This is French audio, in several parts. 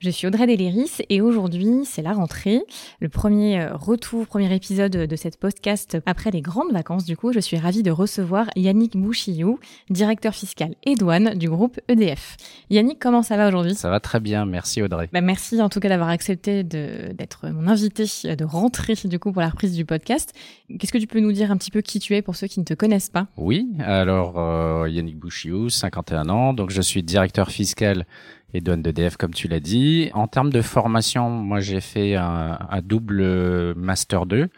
Je suis Audrey Deléris et aujourd'hui, c'est la rentrée, le premier euh, retour, premier épisode de cette podcast après les grandes vacances. Du coup, je suis ravie de recevoir Yannick Bouchiou, directeur fiscal et douane du groupe EDF. Yannick, comment ça va aujourd'hui? Ça va très bien, merci Audrey. Bah, merci en tout cas d'avoir accepté d'être mon invité de rentrer du coup pour la reprise du podcast. Qu'est-ce que tu peux nous dire un petit peu qui tu es pour ceux qui ne te connaissent pas? Oui, alors euh, Yannick Bouchiou, 51 ans, donc je suis directeur fiscal et douane d'EDF comme tu l'as dit. En termes de formation, moi j'ai fait un, double master 2,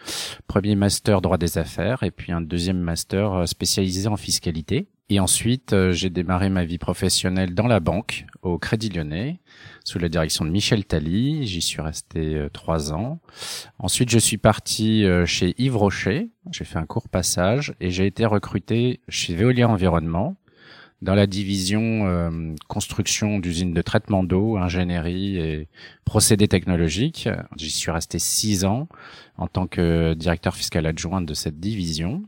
premier master droit des affaires et puis un deuxième master euh, spécialisé en fiscalité. Et ensuite, euh, j'ai démarré ma vie professionnelle dans la banque, au Crédit Lyonnais, sous la direction de Michel Tally. J'y suis resté euh, trois ans. Ensuite, je suis parti chez Yves Rocher. J'ai fait un court passage et j'ai été recruté chez Veolia Environnement, dans la division euh, construction d'usines de traitement d'eau, ingénierie et procédés technologiques. J'y suis resté six ans en tant que directeur fiscal adjoint de cette division.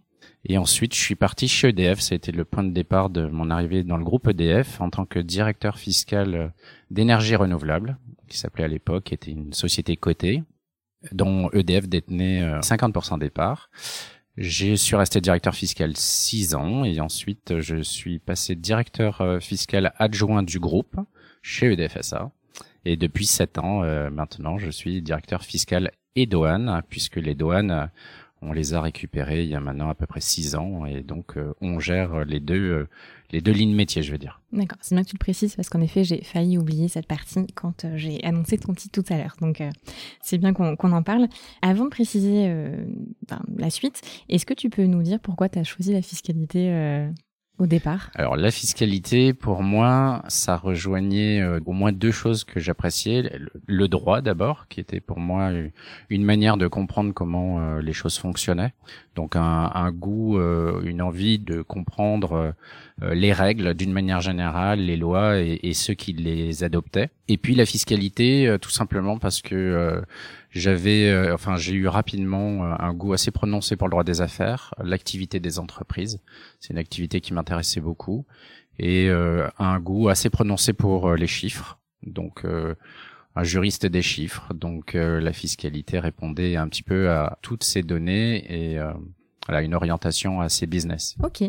Et ensuite, je suis parti chez EDF. Ça a été le point de départ de mon arrivée dans le groupe EDF en tant que directeur fiscal d'énergie renouvelable, qui s'appelait à l'époque, était une société cotée, dont EDF détenait 50% euh, des parts. Je suis resté directeur fiscal six ans et ensuite je suis passé directeur euh, fiscal adjoint du groupe chez EDFSA. Et depuis sept ans euh, maintenant, je suis directeur fiscal et douane, puisque les douanes, on les a récupérées il y a maintenant à peu près six ans et donc euh, on gère les deux les deux lignes métiers, je veux dire. D'accord, c'est bien que tu le précises parce qu'en effet, j'ai failli oublier cette partie quand euh, j'ai annoncé ton titre tout à l'heure. Donc, euh, c'est bien qu'on en parle. Avant de préciser euh, la suite, est-ce que tu peux nous dire pourquoi tu as choisi la fiscalité au départ Alors la fiscalité, pour moi, ça rejoignait euh, au moins deux choses que j'appréciais. Le, droit d'abord, qui était pour moi une manière de comprendre comment euh, les choses fonctionnaient. Donc un, goût, euh, une envie de comprendre les règles d'une manière générale, les lois et, ceux qui les adoptaient. Et puis la fiscalité, tout simplement parce que j'avais, euh, enfin, j'ai eu rapidement euh, un goût assez prononcé pour le droit des affaires, l'activité des entreprises. C'est une activité qui m'intéressait beaucoup et euh, un goût assez prononcé pour les chiffres. Donc, un juriste des chiffres. Donc, la fiscalité répondait un petit peu à toutes ces données et voilà une orientation assez business. Ok.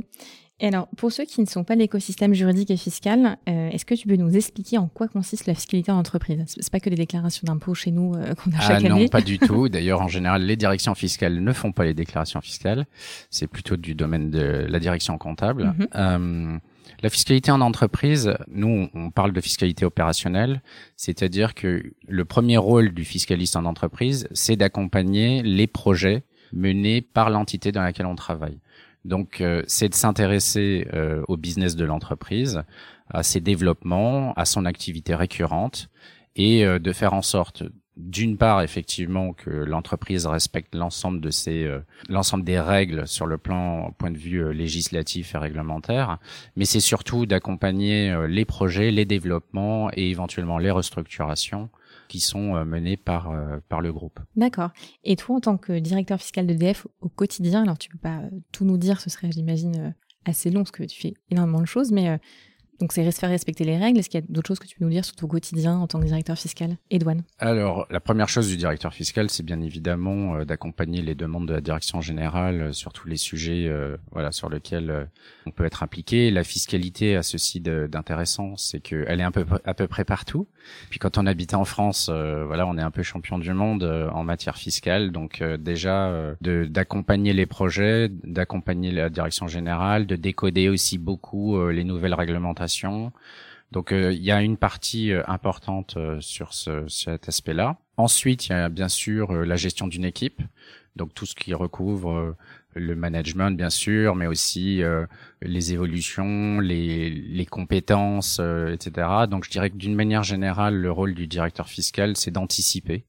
Et alors, pour ceux qui ne sont pas l'écosystème juridique et fiscal, euh, est-ce que tu peux nous expliquer en quoi consiste la fiscalité en entreprise? C'est pas que les déclarations d'impôts chez nous euh, qu'on a chaque ah, année. Non, pas du tout. D'ailleurs, en général, les directions fiscales ne font pas les déclarations fiscales. C'est plutôt du domaine de la direction comptable. Mhm. Euh, la fiscalité en entreprise, nous, on parle de fiscalité opérationnelle, c'est-à-dire que le premier rôle du fiscaliste en entreprise, c'est d'accompagner les projets menés par l'entité dans laquelle on travaille. Donc, euh, c'est de s'intéresser euh, au business de l'entreprise, à ses développements, à son activité récurrente, et euh, de faire en sorte, d'une part, effectivement, que l'entreprise respecte l'ensemble de ses, l'ensemble des règles sur le plan, point de vue législatif et réglementaire, mais c'est surtout d'accompagner les projets, les développements et éventuellement les restructurations qui sont euh, menées par, euh, par le groupe. D'accord. Et toi, en tant que directeur fiscal d'EDF au quotidien, alors tu peux pas euh, tout nous dire, ce serait, j'imagine, assez long parce que tu fais énormément de choses, mais donc c'est faire respecter les règles. Est-ce qu'il y a d'autres choses que tu peux nous dire sur ton quotidien en tant que directeur fiscal? Et Alors la première chose du directeur fiscal, c'est bien évidemment euh, d'accompagner les demandes de la direction générale euh, sur tous les sujets euh, voilà sur lesquels on peut être impliqué. La fiscalité a ceci d'intéressant, c'est qu'elle est un peu à peu près partout. Puis quand on habite en France, voilà, on est un peu champion du monde en matière fiscale. Donc déjà d'accompagner les projets, d'accompagner la direction générale, de décoder aussi beaucoup les nouvelles réglementations donc euh, il y a une partie euh, importante euh, sur ce, cet aspect-là. Ensuite, il y a bien sûr la gestion d'une équipe, donc tout ce qui recouvre le management bien sûr, mais aussi les évolutions, les, les compétences, etc. Donc je dirais que d'une manière générale, le rôle du directeur fiscal, c'est d'anticiper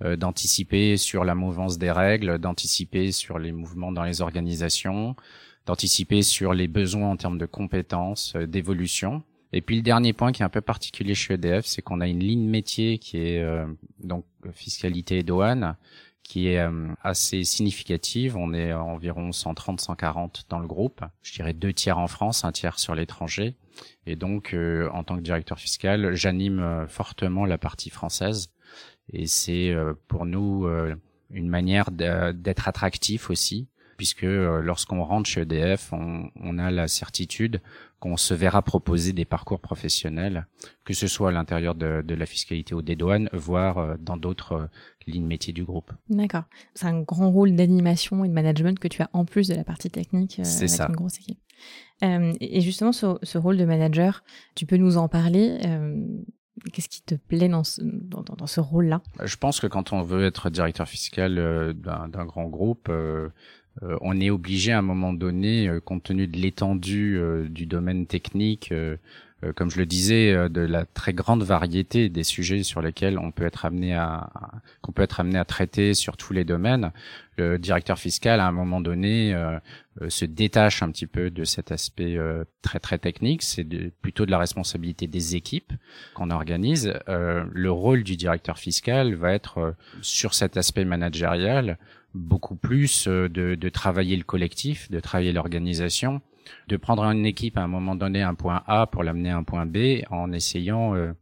d'anticiper sur la mouvance des règles, d'anticiper sur les mouvements dans les organisations, d'anticiper sur les besoins en termes de compétences, d'évolution. Et puis le dernier point qui est un peu particulier chez EDF, c'est qu'on a une ligne métier qui est donc fiscalité et douane, qui est euh, assez significative. On est environ 130-140 dans le groupe. Je dirais deux tiers en France, un tiers sur l'étranger. Et donc, euh, en tant que directeur fiscal, j'anime euh, fortement la partie française. Et c'est pour nous une manière d'être attractif aussi, puisque lorsqu'on rentre chez EDF, on, on a la certitude qu'on se verra proposer des parcours professionnels, que ce soit à l'intérieur de, de, la fiscalité ou des douanes, voire euh, dans d'autres euh, lignes métiers du groupe. D'accord. C'est un grand rôle d'animation et de management que tu as en plus de la partie technique euh, avec ça. une grosse équipe. Euh, et justement, ce, ce, rôle de manager, tu peux nous en parler euh, Qu'est-ce qui te plaît dans ce, dans, dans ce rôle-là? Je pense que quand on veut être directeur fiscal euh, d'un grand groupe, euh, euh, on est obligé à un moment donné, euh, compte tenu de l'étendue euh, du domaine technique, comme je le disais, de la très grande variété des sujets sur lesquels on peut être amené à qu'on peut être amené à traiter sur tous les domaines. Le directeur fiscal, à un moment donné, se détache un petit peu de cet aspect très très technique. C'est plutôt de la responsabilité des équipes qu'on organise. le rôle du directeur fiscal va être sur cet aspect managérial beaucoup plus euh, de, de travailler le collectif, de travailler l'organisation, de prendre une équipe à un moment donné un point A pour l'amener à un point B en essayant euh,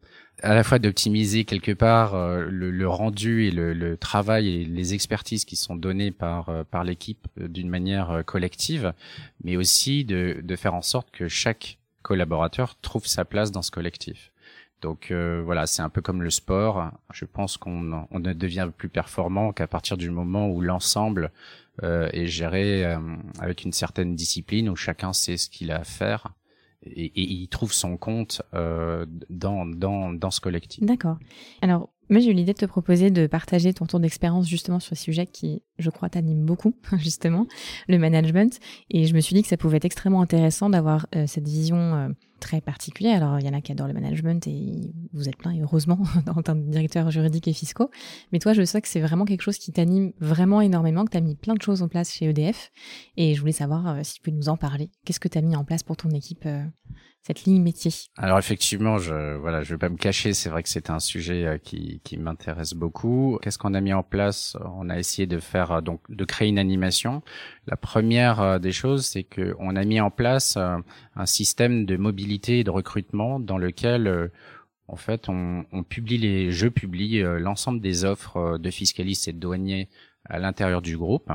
à la fois d'optimiser quelque part euh, le, le, rendu et le, le, travail et les expertises qui sont données par par l'équipe d'une manière collective, mais aussi de, de faire en sorte que chaque collaborateur trouve sa place dans ce collectif. Donc euh, voilà, c'est un peu comme le sport. Je pense qu'on on ne devient plus performant qu'à partir du moment où l'ensemble euh, est géré euh, avec une certaine discipline, où chacun sait ce qu'il a à faire et, et il trouve son compte dans, dans, dans ce collectif. D'accord. Alors, moi, j'ai eu l'idée de te proposer de partager ton tour d'expérience justement sur ce sujet qui, je crois, t'anime beaucoup, justement, le management. Et je me suis dit que ça pouvait être extrêmement intéressant d'avoir euh, cette vision euh, très particulière. Alors, il y en a qui adorent le management et vous êtes plein, heureusement, en tant que directeur juridique et fiscaux. Mais toi, je sais que c'est vraiment quelque chose qui t'anime vraiment énormément, que tu as mis plein de choses en place chez EDF. Et je voulais savoir euh, si tu peux nous en parler. Qu'est-ce que tu as mis en place pour ton équipe cette ligne métier Alors effectivement, je voilà, je vais pas me cacher, c'est vrai que c'est un sujet euh, qui, qui m'intéresse beaucoup. Qu'est-ce qu'on a mis en place? On a essayé de faire euh, donc de créer une animation. La première euh, des choses, c'est que on a mis en place un système de mobilité et de recrutement dans lequel en fait, on, publie les, je publie l'ensemble des offres de fiscalistes et de douaniers à l'intérieur du groupe.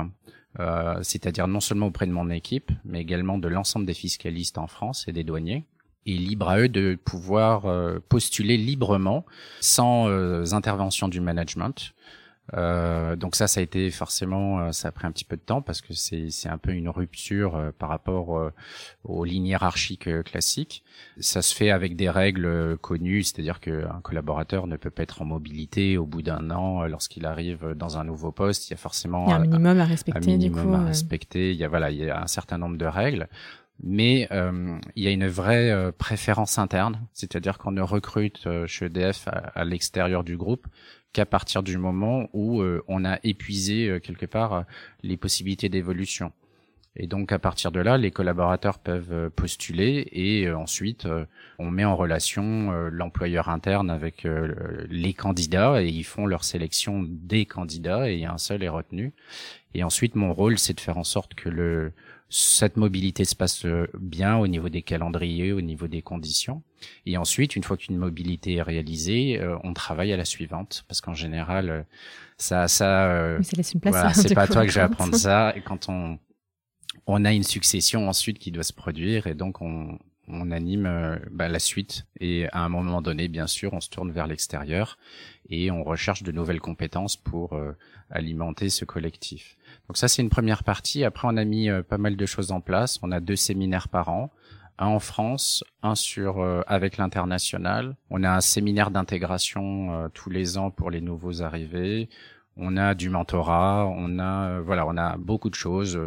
Euh, c'est-à-dire non seulement auprès de mon équipe, mais également de l'ensemble des fiscalistes en France et des douaniers et libre à eux de pouvoir euh, postuler librement sans euh, intervention du management. Euh, donc ça, ça a été forcément, euh, ça a pris un petit peu de temps parce que c'est c'est un peu une rupture par rapport aux lignes hiérarchiques classiques. Ça se fait avec des règles connues, c'est-à-dire qu'un collaborateur ne peut pas être en mobilité au bout d'un an lorsqu'il arrive dans un nouveau poste. Il y a forcément il y a un minimum à respecter. Un minimum du coup, à respecter. Il y a voilà, il y a un certain nombre de règles mais euh, il y a une vraie euh, préférence interne, c'est-à-dire qu'on ne recrute euh, chez EDF à, l'extérieur du groupe qu'à partir du moment où on a épuisé quelque part les possibilités d'évolution. Et donc à partir de là, les collaborateurs peuvent postuler et ensuite on met en relation l'employeur interne avec les candidats et ils font leur sélection des candidats et un seul est retenu. Et ensuite mon rôle c'est de faire en sorte que le cette mobilité se passe euh, bien au niveau des calendriers, au niveau des conditions. Et ensuite, une fois qu'une mobilité est réalisée, euh, on travaille à la suivante, parce qu'en général, euh, ça, ça. Voilà, c'est pas toi que je vais apprendre ça. Et quand on, on a une succession ensuite qui doit se produire, et donc on, on anime bah, la suite. Et à un moment donné, bien sûr, on se tourne vers l'extérieur et on recherche de nouvelles compétences pour alimenter ce collectif. Donc ça, c'est une première partie. Après, on a mis euh, pas mal de choses en place. On a deux séminaires par an. Un en France, un sur euh, avec l'international. On a un séminaire d'intégration euh, tous les ans pour les nouveaux arrivés. On a du mentorat, on a voilà, on a beaucoup de choses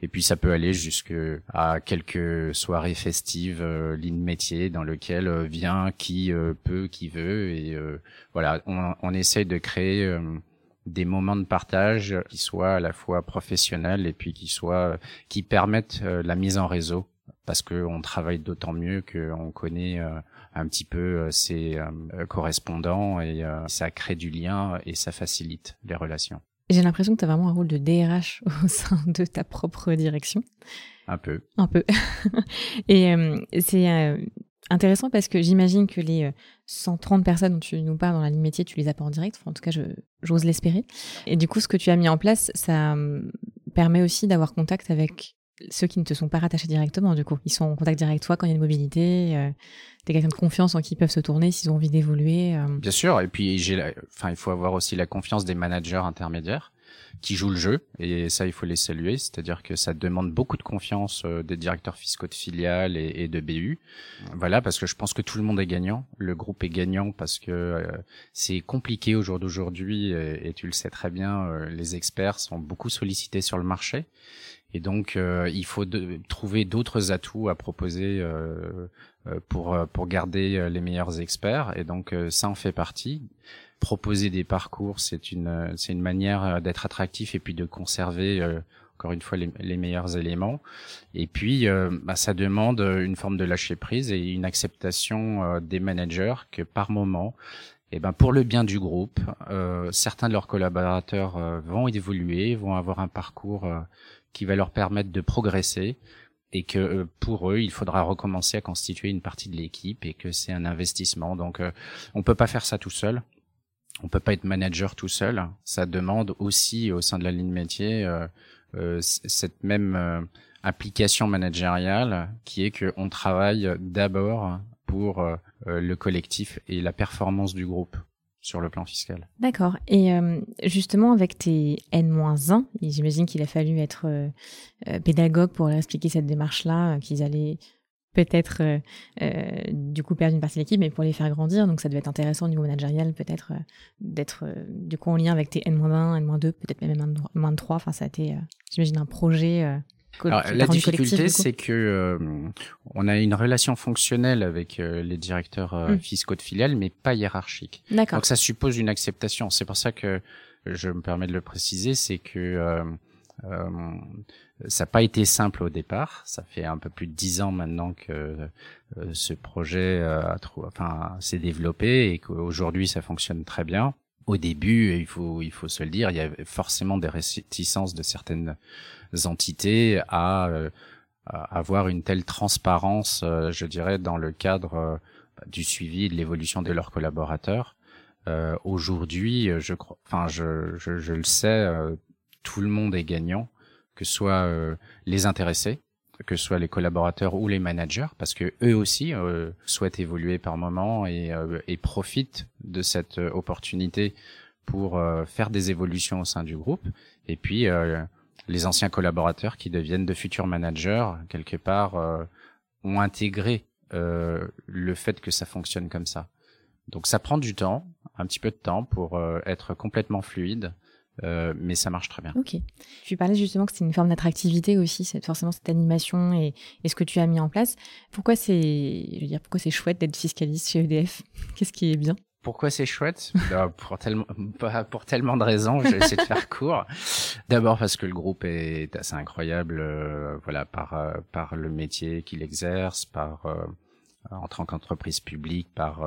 et puis ça peut aller jusqu'à quelques soirées festives ligne métier dans lequel vient qui peut, qui veut et voilà, on, on essaye de créer des moments de partage qui soient à la fois professionnels et puis qui soient qui permettent la mise en réseau parce qu'on travaille d'autant mieux qu'on connaît un petit peu ses correspondants et ça crée du lien et ça facilite les relations. J'ai l'impression que tu as vraiment un rôle de DRH au sein de ta propre direction. Un peu. Un peu. et euh, c'est euh, intéressant parce que j'imagine que les 130 euh, personnes dont tu nous parles dans la ligne métier, tu les as pas en direct. en tout cas, j'ose l'espérer. Et du coup, ce que tu as mis en place, ça permet aussi d'avoir contact avec ceux qui ne te sont pas rattachés directement, du coup. Ils sont en contact direct avec toi quand il y a une mobilité. Euh, T'es quelqu'un de confiance en qui ils peuvent se tourner s'ils ont envie d'évoluer. Bien sûr. Et puis, j'ai, enfin, il faut avoir aussi la confiance des managers intermédiaires qui jouent le jeu et ça il faut les saluer c'est-à-dire que ça demande beaucoup de confiance euh, des directeurs fiscaux de filiales et, de BU voilà parce que je pense que tout le monde est gagnant le groupe est gagnant parce que euh, c'est compliqué au jour d'aujourd'hui et, tu le sais très bien euh, les experts sont beaucoup sollicités sur le marché et donc il faut trouver d'autres atouts à proposer pour pour garder les meilleurs experts et donc ça en fait partie proposer des parcours, c'est une c'est une manière euh, d'être attractif et puis de conserver euh, encore une fois les, les, meilleurs éléments. Et puis euh, bah, ça demande une forme de lâcher prise et une acceptation des managers que par moment eh ben pour le bien du groupe, certains de leurs collaborateurs vont évoluer, vont avoir un parcours qui va leur permettre de progresser et que pour eux, il faudra recommencer à constituer une partie de l'équipe et que c'est un investissement. Donc on peut pas faire ça tout seul on peut pas être manager tout seul. Ça demande aussi au sein de la ligne métier euh, euh, cette même euh, application managériale qui est qu'on travaille d'abord pour le collectif et la performance du groupe sur le plan fiscal. D'accord. Et justement, avec tes N-1, j'imagine qu'il a fallu être pédagogue pour expliquer cette démarche-là, qu'ils allaient peut-être euh, euh, du coup perdre une partie de l'équipe, mais pour les faire grandir. Donc ça devait être intéressant au niveau managérial peut-être euh, d'être du coup en lien avec tes N-1, N-2, peut-être même N-3. Enfin ça a été, j'imagine, un projet. La difficulté, c'est que on a une relation fonctionnelle avec les directeurs hmm. fiscaux de filiales, mais pas hiérarchique. Donc ça suppose une acceptation. C'est pour ça que je me permets de le préciser, c'est que euh, ça n'a pas été simple au départ. Ça fait un peu plus de dix ans maintenant que euh, ce projet a enfin, s'est développé et qu'aujourd'hui ça fonctionne très bien. Au début, il faut, il faut se le dire, il y avait forcément des réticences de certaines entités à, à avoir une telle transparence, euh, je dirais, dans le cadre du suivi et de l'évolution de leurs collaborateurs. Euh, Aujourd'hui, je crois, enfin, je, je, je, le sais, tout le monde est gagnant, que ce soit euh, les intéressés, que ce soit les collaborateurs ou les managers, parce que eux aussi euh, souhaitent évoluer par moment et, euh, et profitent de cette opportunité pour faire des évolutions au sein du groupe. Et puis les anciens collaborateurs qui deviennent de futurs managers, quelque part, ont intégré le fait que ça fonctionne comme ça. Donc ça prend du temps, un petit peu de temps pour être complètement fluide. Euh, mais ça marche très bien. Ok. Tu parlais justement que c'est une forme d'attractivité aussi, c'est forcément cette animation et, ce que tu as mis en place. Pourquoi c'est, je veux dire, pourquoi c'est chouette d'être fiscaliste chez EDF Qu'est-ce qui est bien? Pourquoi c'est chouette? Bah, Pour tellement, pour tellement de raisons. Je vais essayer de faire court. D'abord parce que le groupe est assez incroyable, euh, voilà, par euh, par le métier qu'il exerce, par en tant qu'entreprise publique, par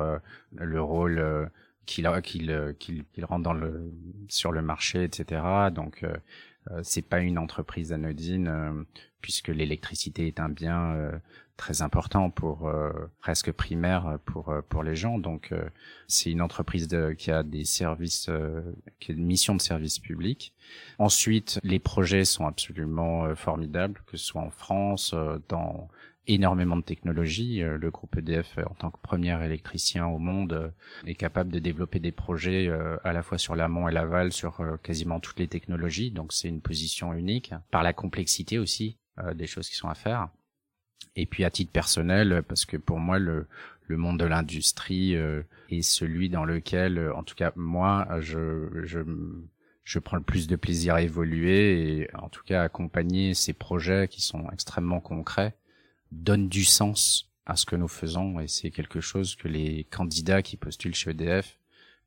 le rôle qu'il qu'il qu'il qu'il rentre dans le sur le marché, etc. Donc euh, euh, c'est pas une entreprise anodine euh, puisque l'électricité est un bien euh, très important pour presque primaire pour pour les gens. Donc c'est une entreprise de, qui a des services, qui a une mission de service public. Ensuite, les projets sont absolument formidables, que ce soit en France, dans énormément de technologies. Euh, le groupe EDF, euh, en tant que premier électricien au monde, euh, est capable de développer des projets à la fois sur l'amont et l'aval sur quasiment toutes les technologies. Donc c'est une position unique par la complexité aussi des choses qui sont à faire. Et puis à titre personnel, parce que pour moi le le monde de l'industrie est celui dans lequel, en tout cas moi, je, je je prends le plus de plaisir à évoluer et en tout cas accompagner ces projets qui sont extrêmement concrets donne du sens à ce que nous faisons et c'est quelque chose que les candidats qui postulent chez EDF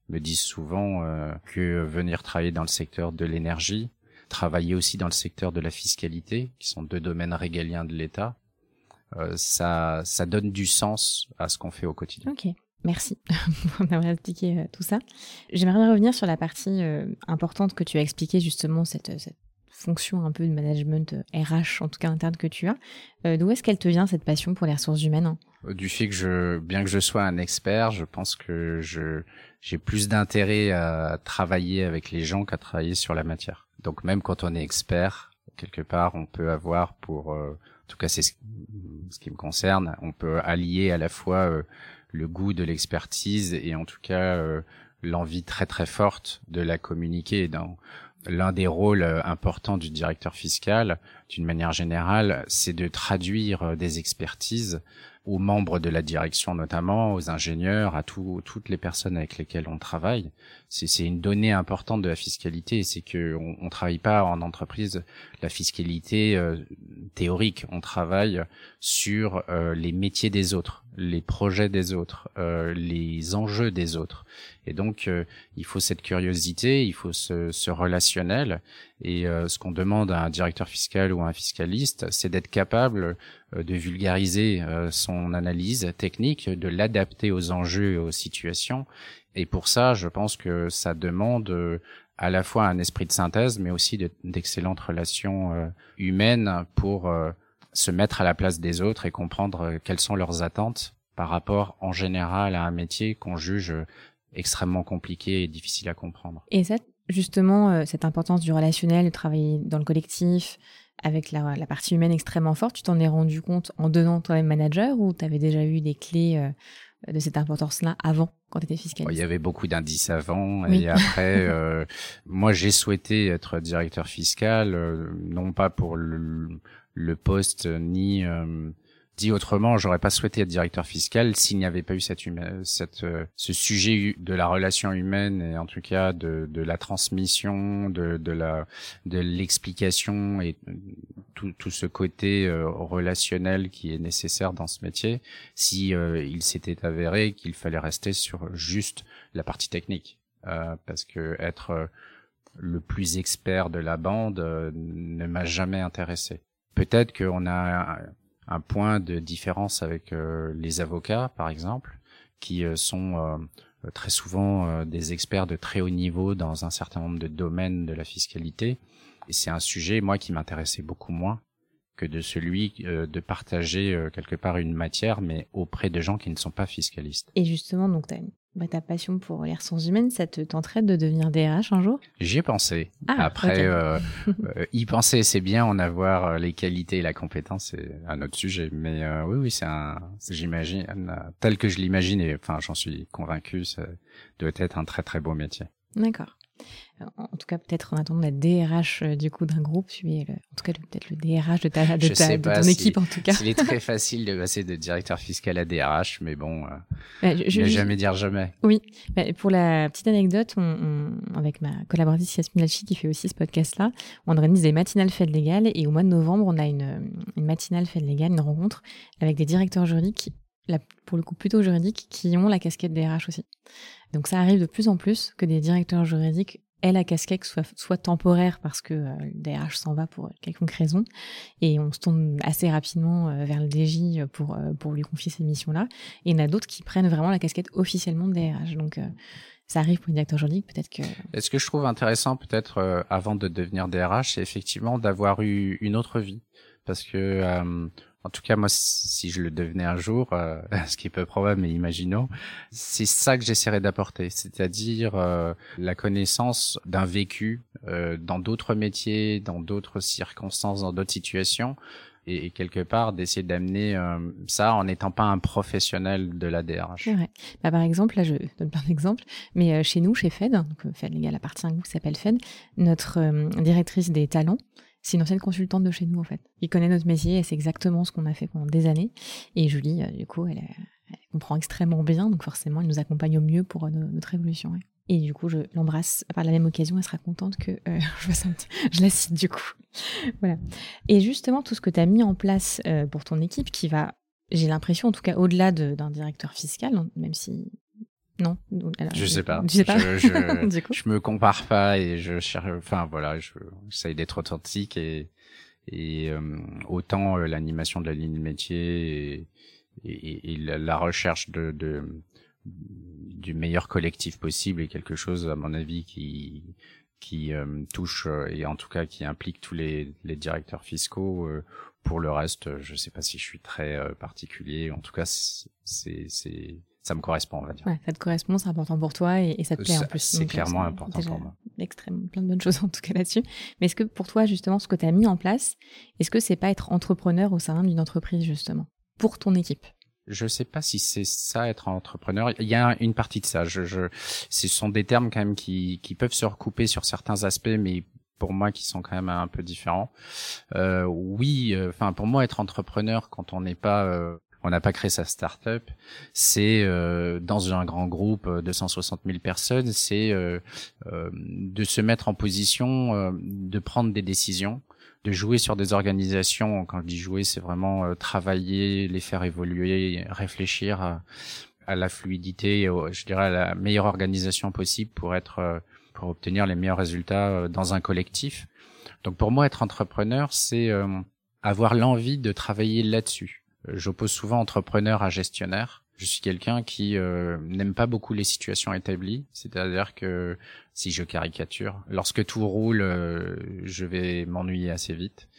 me disent souvent que venir travailler dans le secteur de l'énergie, travailler aussi dans le secteur de la fiscalité, qui sont deux domaines régaliens de l'État, ça, ça donne du sens à ce qu'on fait au quotidien. Ok. Merci pour m'avoir expliqué euh, tout ça. J'aimerais revenir sur la partie euh, importante que tu as expliqué justement, cette, cette, fonction un peu de management RH, euh, en tout cas interne que tu as. D'où est-ce qu'elle te vient cette passion pour les ressources humaines Du fait que je, bien que je sois un expert, je pense que je j'ai plus d'intérêt à travailler avec les gens qu'à travailler sur la matière. Donc même quand on est expert, quelque part, on peut avoir pour, en tout cas c'est ce, qui me concerne, on peut allier à la fois le goût de l'expertise et en tout cas euh, l'envie très très forte de la communiquer dans l'un des rôles euh, importants du directeur fiscal d'une manière générale c'est de traduire euh, des expertises aux membres de la direction notamment, aux ingénieurs, à toutes les personnes avec lesquelles on travaille. C'est une donnée importante de la fiscalité, c'est que on, on travaille pas en entreprise la fiscalité euh, théorique, on travaille sur les métiers des autres, les projets des autres, euh, les enjeux des autres. Et donc il faut cette curiosité, il faut ce, ce relationnel. Et ce qu'on demande à un directeur fiscal ou à un fiscaliste, c'est d'être capable euh, de vulgariser euh, son analyse technique, de l'adapter aux enjeux et aux situations. Et pour ça, je pense que ça demande euh, à la fois un esprit de synthèse, mais aussi d'excellentes relations humaines pour se mettre à la place des autres et comprendre quelles sont leurs attentes par rapport en général à un métier qu'on juge extrêmement compliqué et difficile à comprendre. Et ça, justement, cette importance du relationnel, de travailler dans le collectif, avec la, la, partie humaine extrêmement forte, tu t'en es rendu compte en devenant toi-même manager ou tu avais déjà eu des clés euh, de cette importance-là avant, quand tu étais fiscaliste Il y avait beaucoup d'indices avant et après, euh, moi j'ai souhaité être directeur fiscal, euh, non pas pour le, le poste ni Dit autrement, j'aurais pas souhaité être directeur fiscal s'il n'y avait pas eu cette, cette euh, ce sujet de la relation humaine et en tout cas de, de la transmission, de, de la de l'explication et tout, tout ce côté euh, relationnel qui est nécessaire dans ce métier. Si euh, il s'était avéré qu'il fallait rester sur juste la partie technique, parce que être le plus expert de la bande ne m'a jamais intéressé. Peut-être qu'on a un point de différence avec euh, les avocats, par exemple, qui euh, sont euh, très souvent des experts de très haut niveau dans un certain nombre de domaines de la fiscalité. Et c'est un sujet, moi, qui m'intéressait beaucoup moins que de celui de partager quelque part une matière, mais auprès de gens qui ne sont pas fiscalistes. Et justement, donc, as bah, ta passion pour les ressources humaines, ça te tenterait de devenir DRH un jour? J'y ai pensé. Ah, Après, euh, euh, y penser, c'est bien, en avoir euh, les qualités et la compétence, c'est un autre sujet. Mais euh, oui, oui, c'est un, j'imagine, tel que je l'imagine, et enfin, j'en suis convaincu, ça doit être un très très beau métier. D'accord en tout cas peut-être en attendant la DRH euh, du coup d'un groupe, tu es en tout cas peut-être le DRH de ta, de, ta, de ton équipe en tout cas. Il est très facile de passer de directeur fiscal à DRH, mais bon, euh, je, ne jamais dire jamais. Oui, pour la petite anecdote, on, avec ma collaboratrice Yasmine Alchi qui fait aussi ce podcast-là, on organise des matinales fêtes légales et au mois de novembre, on a une, une matinale fête légale, une rencontre avec des directeurs juridiques pour le coup plutôt juridiques, qui ont la casquette DRH aussi. Donc ça arrive de plus en plus que des directeurs juridiques aient la casquette soit, soit temporaire parce que euh, le DRH s'en va pour quelconque raison et on se tourne assez rapidement euh, vers le DJ pour, euh, pour lui confier ces missions-là. Et il y en a d'autres qui prennent vraiment la casquette officiellement de DRH. Donc ça arrive pour un directeur juridique, peut-être que... Ce que je trouve intéressant peut-être avant de devenir DRH, c'est effectivement d'avoir eu une autre vie. Parce que en tout cas, moi, si je le devenais un jour, euh, ce qui est peu probable, mais imaginons, c'est ça que j'essaierais d'apporter, c'est-à-dire euh, la connaissance d'un vécu euh, dans d'autres métiers, dans d'autres circonstances, dans d'autres situations, et, quelque part d'essayer d'amener ça en n'étant pas un professionnel de la DRH. Ouais. Bah, par exemple, là, je donne plein d'exemples, mais chez nous, chez Fed, donc Fed Legal appartient à un groupe qui s'appelle Fed, notre directrice des talents, c'est une ancienne consultante de chez nous en fait. Il connaît notre métier et c'est exactement ce qu'on a fait pendant des années. Et Julie, euh, du coup, elle, comprend extrêmement bien, donc forcément, elle nous accompagne au mieux pour euh, notre évolution. Et du coup, je l'embrasse par la même occasion. Elle sera contente que euh, je, je, la cite du coup. voilà. Et justement, tout ce que tu as mis en place pour ton équipe, qui va, j'ai l'impression, en tout cas, au-delà d'un directeur fiscal, même si Non Je sais pas. Je sais pas. Je, je, je me compare pas et je cherche. Enfin voilà, j'essaye d'être authentique et et euh, autant euh, l'animation de la ligne de métier et, et, et la, recherche de, de du meilleur collectif possible est quelque chose à mon avis qui qui euh, touche et en tout cas qui implique tous les, les directeurs fiscaux pour le reste je sais pas si je suis très particulier en tout cas c'est c'est ça me correspond, on va dire. Ouais, ça te correspond, c'est important pour toi et, ça te plaît en plus. C'est clairement important pour moi. Extrêmement, plein de bonnes choses en tout cas là-dessus. Mais est-ce que pour toi, justement, ce que tu as mis en place, est-ce que c'est pas être entrepreneur au sein d'une entreprise, justement, pour ton équipe? Je sais pas si c'est ça être entrepreneur. Il y a une partie de ça. Je, je, ce sont des termes quand même qui, qui peuvent se recouper sur certains aspects, mais pour moi qui sont quand même un peu différents. Euh, oui, euh, enfin pour moi être entrepreneur quand on n'est pas euh, on n'a pas créé sa start-up. C'est euh, dans un grand groupe de 160 000 personnes, c'est euh, euh, de se mettre en position de prendre des décisions, de jouer sur des organisations. Quand je dis jouer, c'est vraiment travailler, les faire évoluer, réfléchir à, à la fluidité, je dirais à la meilleure organisation possible pour être pour obtenir les meilleurs résultats dans un collectif. Donc pour moi, être entrepreneur, c'est avoir l'envie de travailler là-dessus J'oppose souvent entrepreneur à gestionnaire. Je suis quelqu'un qui euh, n'aime pas beaucoup les situations établies, c'est-à-dire que si je caricature, lorsque tout roule, euh, je vais m'ennuyer assez vite.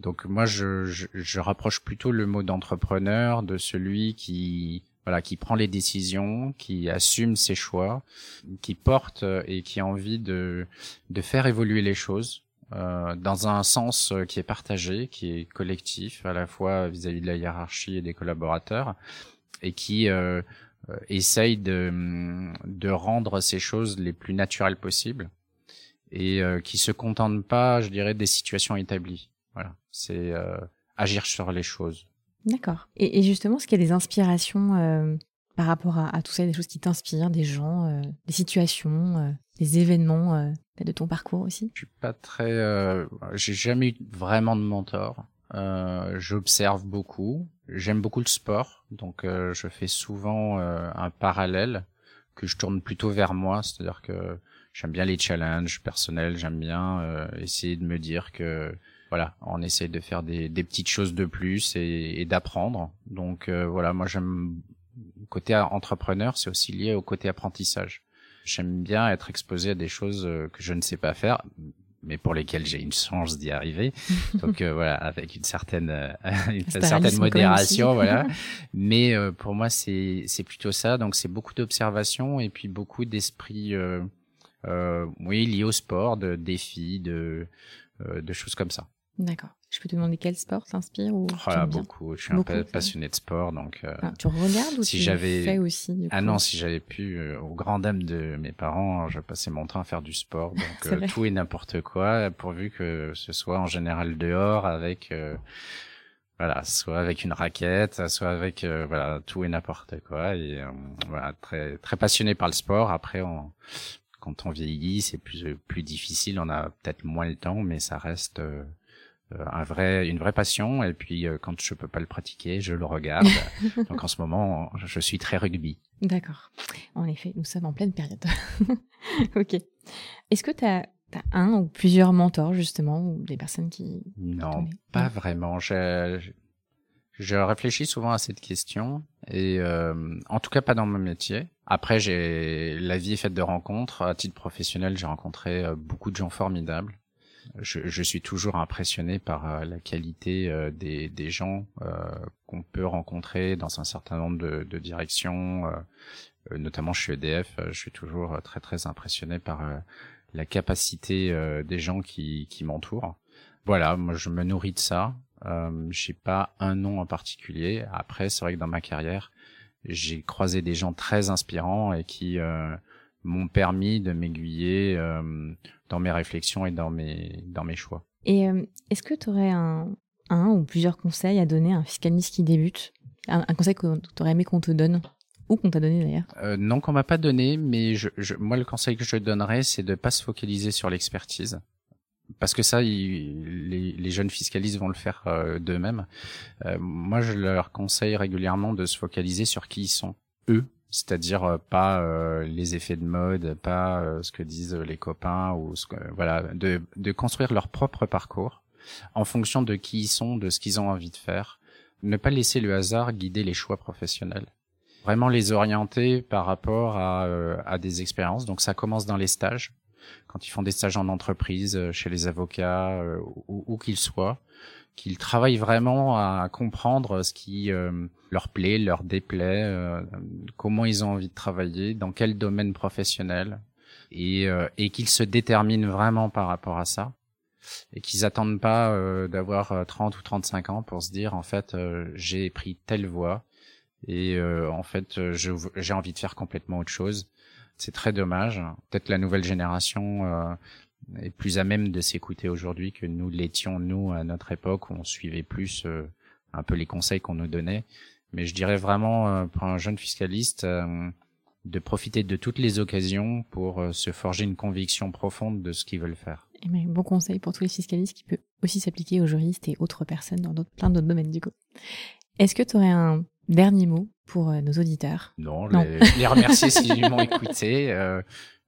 Donc moi, je, je, je rapproche plutôt le mot d'entrepreneur de celui qui voilà, qui prend les décisions, qui assume ses choix, qui porte et qui a envie de de faire évoluer les choses euh, dans un sens euh, qui est partagé, qui est collectif, à la fois vis-à-vis de la hiérarchie et des collaborateurs, et qui euh, euh essaye de, de rendre ces choses les plus naturelles possibles, et qui se contente pas, je dirais, des situations établies. Voilà, c'est agir sur les choses. D'accord. Et, justement, est-ce qu'il y a des inspirations par rapport à, tout ça, des choses qui t'inspirent, des gens, euh, des situations, euh, des événements euh, de ton parcours aussi Je suis pas très, j'ai jamais eu vraiment de mentor. J'observe beaucoup. J'aime beaucoup le sport, donc je fais souvent un parallèle que je tourne plutôt vers moi, c'est-à-dire que j'aime bien les challenges personnels, j'aime bien essayer de me dire que voilà, on essaie de faire des, des petites choses de plus et, et d'apprendre. Donc voilà, moi j'aime côté entrepreneur, c'est aussi lié au côté apprentissage. J'aime bien être exposé à des choses euh, que je ne sais pas faire, mais pour lesquelles j'ai une chance d'y arriver. Donc euh, voilà, avec une certaine euh, une certaine modération, voilà. Mais pour moi, c'est c'est plutôt ça. Donc c'est beaucoup d'observation et puis beaucoup d'esprit, oui, lié au sport, de défis, de de choses comme ça. D'accord. Je peux te demander quel sport t'inspire ou oh beaucoup. Je suis un peu passionné de sport, donc. Euh, ah, tu regardes ou si tu j'avais... fais aussi Ah non, si j'avais pu, euh, au grand dame de mes parents, je passais mon temps à faire du sport, donc euh, tout et n'importe quoi, pourvu que ce soit en général dehors avec. Euh, voilà, soit avec une raquette, soit avec voilà tout et n'importe quoi et voilà très très passionné par le sport. Après, on, quand on vieillit, c'est plus plus difficile, on a peut-être moins le temps, mais ça reste euh, un vrai, une vraie passion. Et puis euh, quand je peux pas le pratiquer, je le regarde. Donc en ce moment, je suis très rugby. D'accord. En effet, nous sommes en pleine période. ok. Est-ce que tu as, un ou plusieurs mentors justement ou des personnes qui Non, pas vraiment. Je, je réfléchis souvent à cette question et euh, en tout cas pas dans mon métier. Après, j'ai la vie est faite de rencontres. À titre professionnel, j'ai rencontré beaucoup de gens formidables je, je, suis toujours impressionné par euh, la qualité euh, des, des, gens euh, qu'on peut rencontrer dans un certain nombre de, de directions, notamment chez EDF. Je suis toujours très très impressionné par la capacité des gens qui, qui m'entourent. Voilà, moi je me nourris de ça. Euh, j'ai pas un nom en particulier. Après, c'est vrai que dans ma carrière, j'ai croisé des gens très inspirants et qui m'ont permis de m'aiguiller euh, dans mes réflexions et dans mes, dans mes choix. Et euh, est-ce que tu aurais un, un ou plusieurs conseils à donner à un fiscaliste qui débute? Un, conseil que tu aurais aimé qu'on te donne? Ou qu'on t'a donné d'ailleurs? Euh, Non, qu'on m'a pas donné, mais je, je, moi le conseil que je donnerais, c'est de pas se focaliser sur l'expertise. Parce que ça, les, les, jeunes fiscalistes vont le faire euh, d'eux-mêmes. moi, je leur conseille régulièrement de se focaliser sur qui ils sont, eux, c'est-à-dire euh, pas euh, les effets de mode, pas euh, ce que disent les copains ou ce que, voilà, de, de construire leur propre parcours en fonction de qui ils sont, de ce qu'ils ont envie de faire. Ne pas laisser le hasard guider les choix professionnels. Vraiment les orienter par rapport à, à des expériences. Donc ça commence dans les stages, quand ils font des stages en entreprise, chez les avocats, où, où qu'ils soient qu'ils travaillent vraiment à comprendre ce qui euh, leur plaît, leur déplaît, euh, comment ils ont envie de travailler, dans quel domaine professionnel, et, euh, et qu'ils se déterminent vraiment par rapport à ça, et qu'ils attendent pas d'avoir 30 ou 35 ans pour se dire en fait j'ai pris telle voie et en fait j'ai envie de faire complètement autre chose. C'est très dommage. Peut-être la nouvelle génération est plus à même de s'écouter aujourd'hui que nous l'étions nous à notre époque où on suivait plus euh, un peu les conseils qu'on nous donnait. Mais je dirais vraiment euh, pour un jeune fiscaliste euh, de profiter de toutes les occasions pour se forger une conviction profonde de ce qu'ils veulent faire. Et bien, bon conseil pour tous les fiscalistes qui peut aussi s'appliquer aux juristes et autres personnes dans plein d'autres domaines du coup. Est-ce que tu aurais un dernier mot pour nos auditeurs? Non, Les, les, remercier s'ils m'ont écouté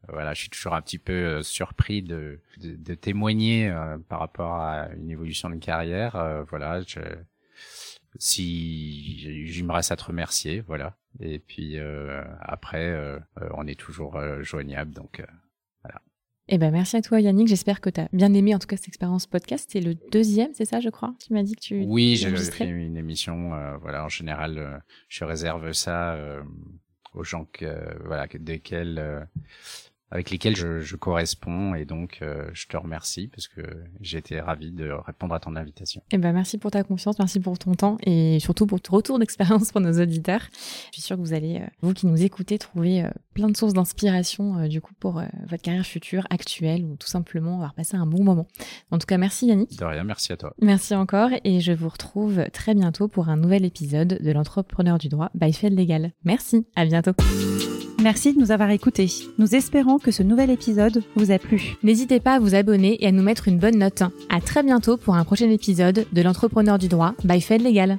voilà, je suis toujours un petit peu euh, surpris de, de, de témoigner euh, par rapport à une évolution de carrière. Euh, voilà, je, si reste à te remercier, voilà. Et puis après, on est toujours joignable, donc voilà. Eh ben merci à toi Yannick, j'espère que tu as bien aimé en tout cas cette expérience podcast. C'est le deuxième, c'est ça je crois? Tu m'as dit que tu Oui, j'ai fait une émission voilà, en général je réserve ça aux gens que voilà, desquels avec lesquels je, je corresponds et donc euh, je te remercie parce que j'ai été ravi de répondre à ton invitation. Et eh ben merci pour ta confiance, merci pour ton temps et surtout pour ton retour d'expérience pour nos auditeurs. Je suis sûre que vous allez, euh, vous qui nous écoutez, trouver euh, plein de sources d'inspiration du coup pour votre carrière future, actuelle ou tout simplement avoir passé un bon moment. En tout cas, merci Yannick. De rien, merci à toi. Merci encore et je vous retrouve très bientôt pour un nouvel épisode de l'entrepreneur du droit by Fed Legal. Merci, à bientôt. Merci de nous avoir écoutés. Nous espérons que ce nouvel épisode vous a plu. N'hésitez pas à vous abonner et à nous mettre une bonne note. À très bientôt pour un prochain épisode de l'entrepreneur du droit by Fed Legal.